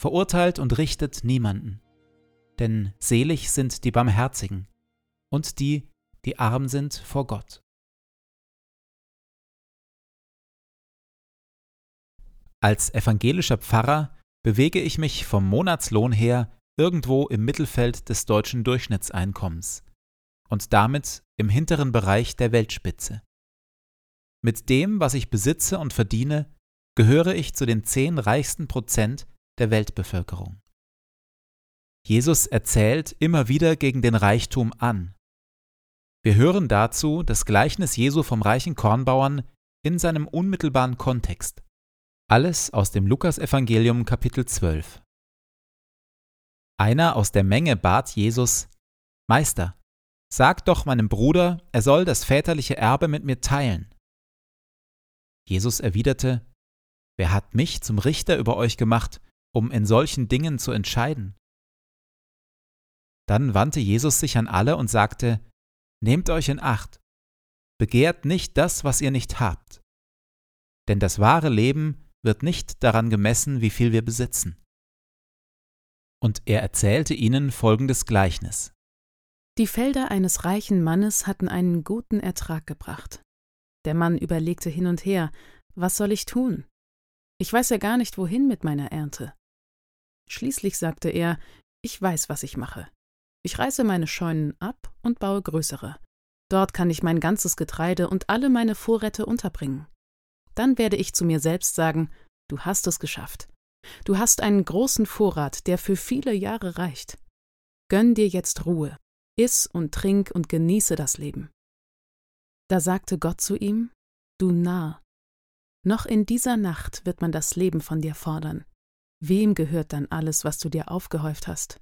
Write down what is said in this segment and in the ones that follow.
verurteilt und richtet niemanden. Denn selig sind die Barmherzigen und die, die arm sind vor Gott. Als evangelischer Pfarrer bewege ich mich vom Monatslohn her irgendwo im Mittelfeld des deutschen Durchschnittseinkommens und damit im hinteren Bereich der Weltspitze. Mit dem, was ich besitze und verdiene, gehöre ich zu den zehn reichsten Prozent der Weltbevölkerung. Jesus erzählt immer wieder gegen den Reichtum an. Wir hören dazu das Gleichnis Jesu vom reichen Kornbauern in seinem unmittelbaren Kontext. Alles aus dem Lukasevangelium Kapitel 12. Einer aus der Menge bat Jesus, Meister, sag doch meinem Bruder, er soll das väterliche Erbe mit mir teilen. Jesus erwiderte, Wer hat mich zum Richter über euch gemacht, um in solchen Dingen zu entscheiden. Dann wandte Jesus sich an alle und sagte, Nehmt euch in Acht, begehrt nicht das, was ihr nicht habt. Denn das wahre Leben wird nicht daran gemessen, wie viel wir besitzen. Und er erzählte ihnen folgendes Gleichnis. Die Felder eines reichen Mannes hatten einen guten Ertrag gebracht. Der Mann überlegte hin und her, was soll ich tun? Ich weiß ja gar nicht, wohin mit meiner Ernte. Schließlich sagte er, ich weiß, was ich mache. Ich reiße meine Scheunen ab und baue größere. Dort kann ich mein ganzes Getreide und alle meine Vorräte unterbringen. Dann werde ich zu mir selbst sagen, du hast es geschafft. Du hast einen großen Vorrat, der für viele Jahre reicht. Gönn dir jetzt Ruhe, iss und trink und genieße das Leben. Da sagte Gott zu ihm, Du Narr, Noch in dieser Nacht wird man das Leben von dir fordern. Wem gehört dann alles, was du dir aufgehäuft hast?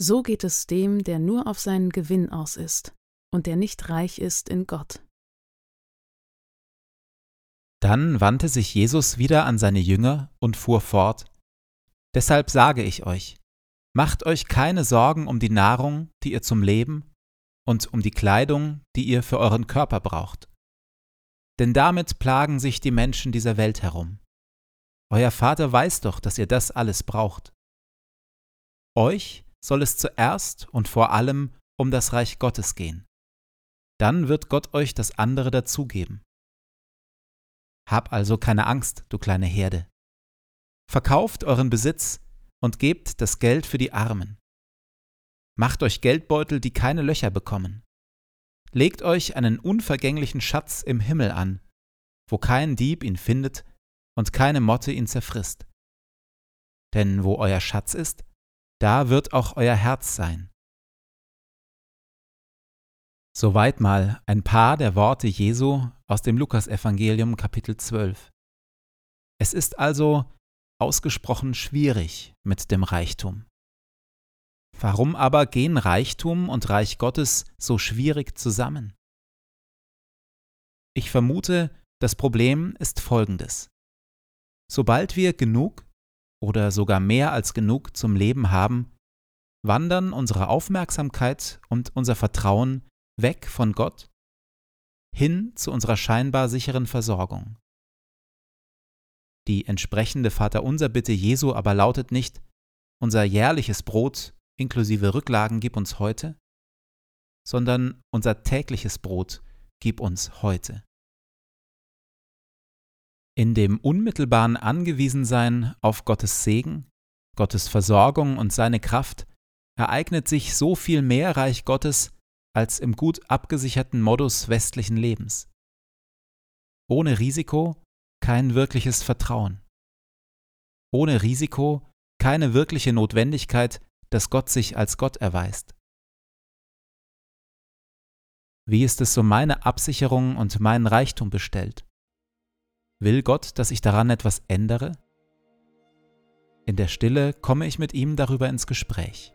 So geht es dem, der nur auf seinen Gewinn aus ist und der nicht reich ist in Gott. Dann wandte sich Jesus wieder an seine Jünger und fuhr fort Deshalb sage ich euch, macht euch keine Sorgen um die Nahrung, die ihr zum Leben, und um die Kleidung, die ihr für euren Körper braucht. Denn damit plagen sich die Menschen dieser Welt herum. Euer Vater weiß doch, dass ihr das alles braucht. Euch soll es zuerst und vor allem um das Reich Gottes gehen. Dann wird Gott euch das andere dazugeben. Hab also keine Angst, du kleine Herde. Verkauft euren Besitz und gebt das Geld für die Armen. Macht euch Geldbeutel, die keine Löcher bekommen. Legt euch einen unvergänglichen Schatz im Himmel an, wo kein Dieb ihn findet und keine Motte ihn zerfrisst. Denn wo euer Schatz ist, da wird auch euer Herz sein. Soweit mal ein paar der Worte Jesu aus dem Lukasevangelium Kapitel 12. Es ist also ausgesprochen schwierig mit dem Reichtum. Warum aber gehen Reichtum und Reich Gottes so schwierig zusammen? Ich vermute, das Problem ist folgendes. Sobald wir genug oder sogar mehr als genug zum Leben haben, wandern unsere Aufmerksamkeit und unser Vertrauen weg von Gott hin zu unserer scheinbar sicheren Versorgung. Die entsprechende Vaterunser Bitte Jesu aber lautet nicht, unser jährliches Brot inklusive Rücklagen gib uns heute, sondern unser tägliches Brot gib uns heute. In dem unmittelbaren Angewiesensein auf Gottes Segen, Gottes Versorgung und seine Kraft ereignet sich so viel mehr Reich Gottes als im gut abgesicherten Modus westlichen Lebens. Ohne Risiko kein wirkliches Vertrauen. Ohne Risiko keine wirkliche Notwendigkeit, dass Gott sich als Gott erweist. Wie ist es um meine Absicherung und meinen Reichtum bestellt? Will Gott, dass ich daran etwas ändere? In der Stille komme ich mit ihm darüber ins Gespräch.